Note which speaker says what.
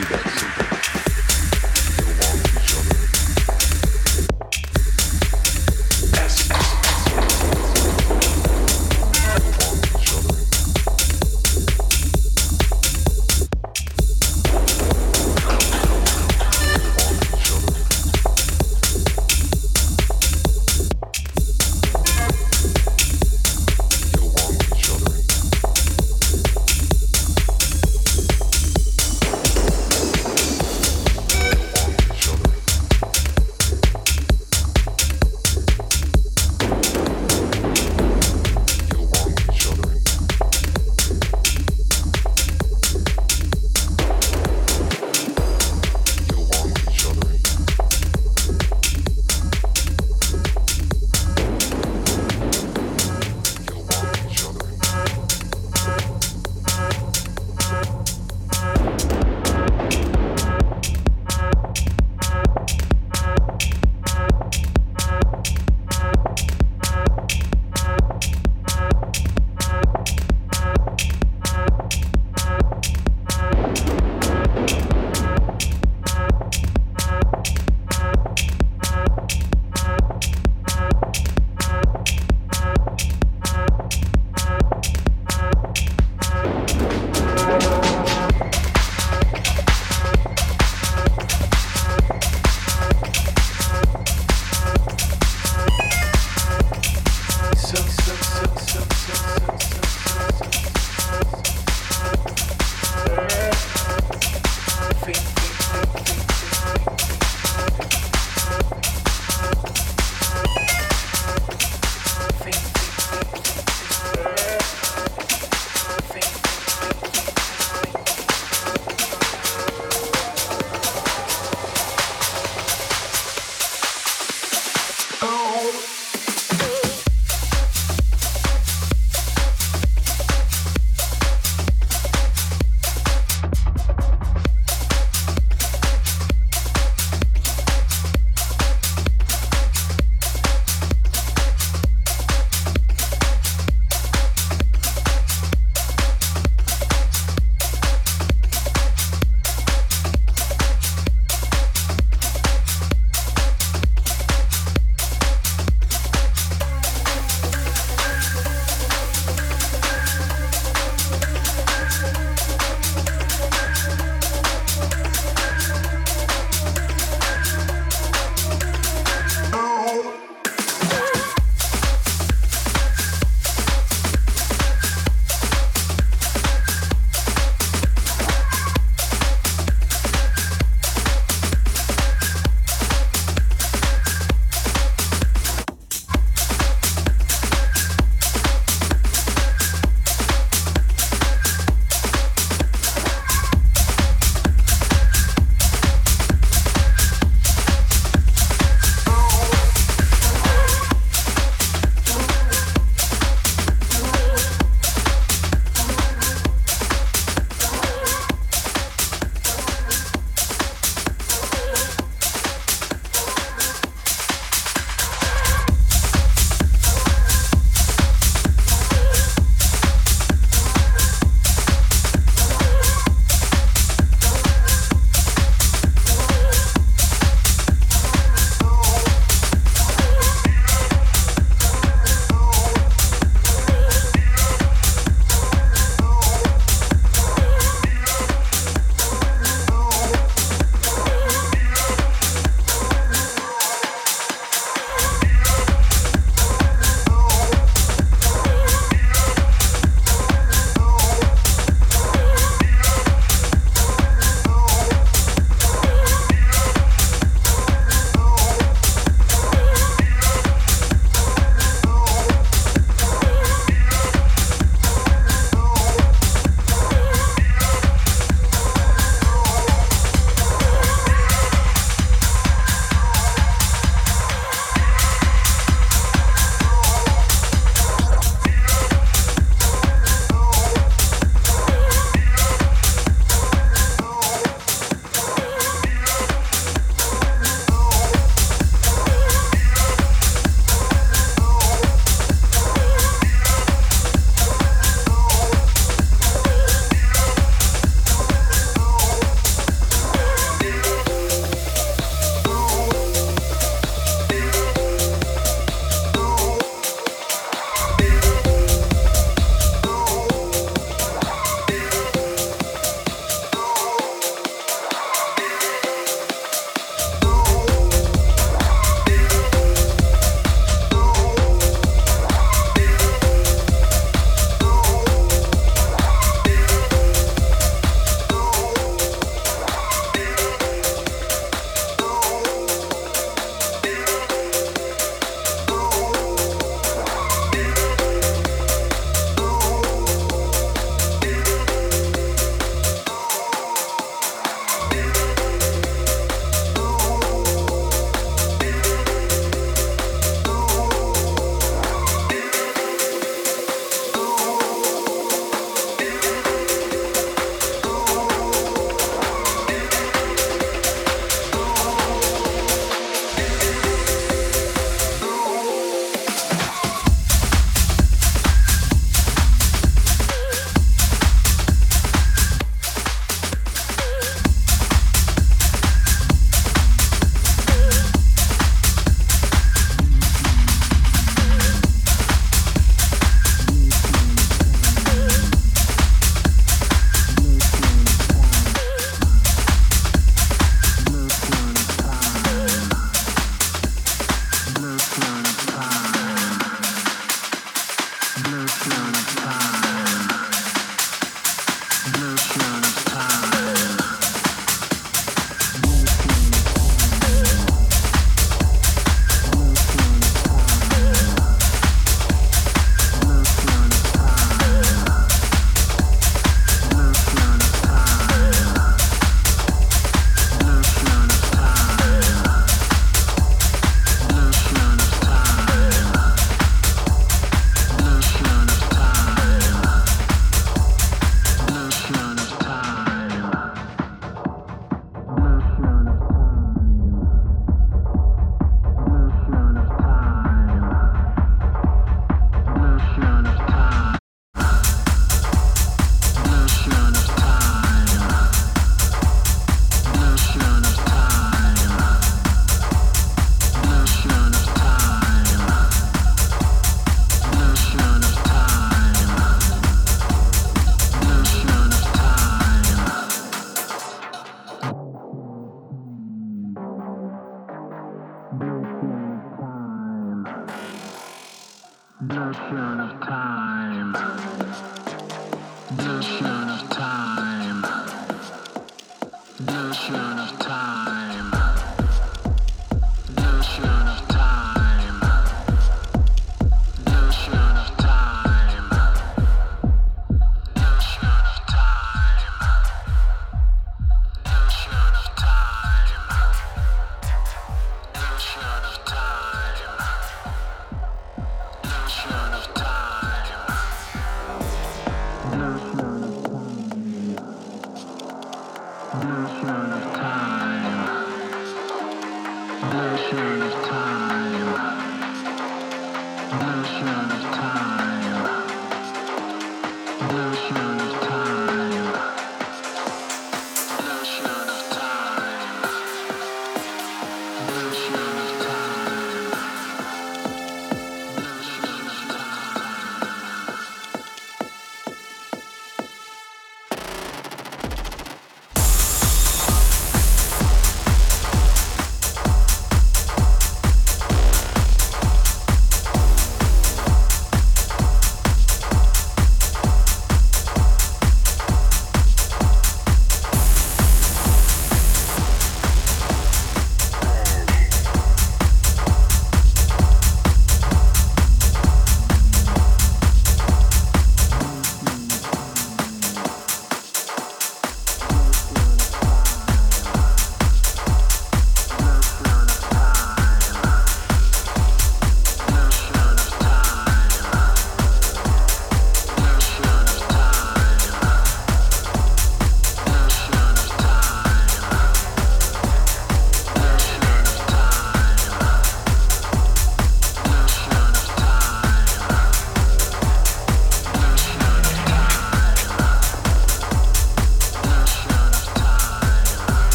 Speaker 1: Cuba.